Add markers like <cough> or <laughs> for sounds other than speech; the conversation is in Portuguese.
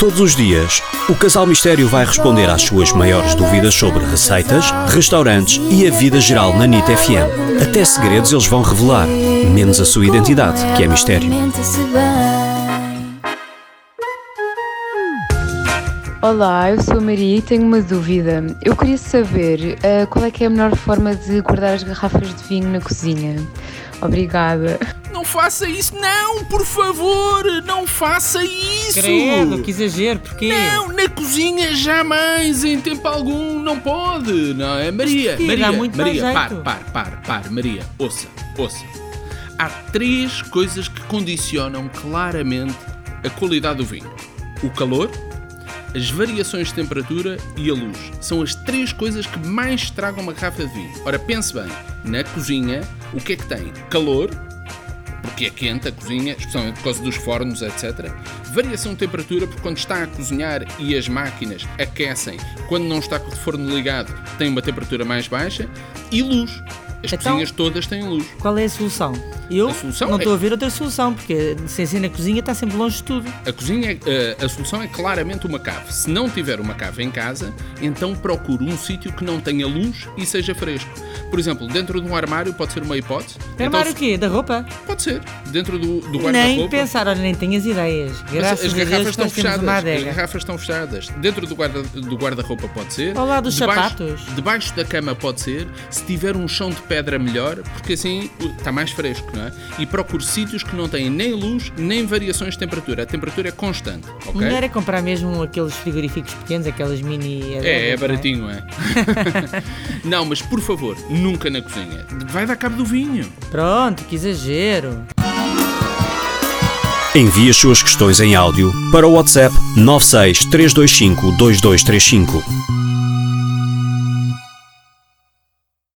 Todos os dias, o Casal Mistério vai responder às suas maiores dúvidas sobre receitas, restaurantes e a vida geral na NIT FM. Até segredos eles vão revelar, menos a sua identidade, que é mistério. Olá, eu sou a Maria e tenho uma dúvida. Eu queria saber uh, qual é que é a melhor forma de guardar as garrafas de vinho na cozinha. Obrigada. Não faça isso, não, por favor, não faça isso. Credo, que exagero, porquê? Não, na cozinha jamais, em tempo algum, não pode, não é? Maria? Maria, muito Maria, par, par, par, par, Maria, ouça, ouça. Há três coisas que condicionam claramente a qualidade do vinho: o calor, as variações de temperatura e a luz. São as três coisas que mais estragam uma garrafa de vinho. Ora, pense bem, na cozinha, o que é que tem? Calor, porque é quente a cozinha, especialmente por causa dos fornos, etc. Variação de temperatura, porque quando está a cozinhar e as máquinas aquecem, quando não está com o forno ligado, tem uma temperatura mais baixa. E luz. As Então- cozinhas todas têm luz. Qual é a solução? Eu A solução não é- estou a ver outra solução, porque sem ser na cozinha está sempre longe de tudo. A cozinha, é- a, a solução é claramente uma cave. Se não tiver uma cave em casa, então procure um sítio que não tenha luz e seja fresco. Por exemplo, dentro de um armário pode ser uma hipótese. Então, Armário o quê? Da roupa? Pode ser. Dentro do, do Nem guarda-roupa. pensar, olha, nem tenho as ideias. Graças as a Deus garrafas estão fechadas. As garrafas estão fechadas. Dentro do guarda do guarda-roupa pode ser. Ao lado dos Debaixo- sapatos. Debaixo da cama pode ser. Se tiver um chão de pedra melhor, porque assim está mais fresco, não é? E procure sítios que não têm nem luz nem variações de temperatura. A temperatura é constante, O ok? melhor é comprar mesmo aqueles frigoríficos pequenos, aquelas mini. É, é adegas, não baratinho, é. <laughs> não, mas por favor, nunca na cozinha. Vai dar cabo do vinho. Pronto, que exagero. Envie as suas questões em áudio para o WhatsApp 96 325 2235.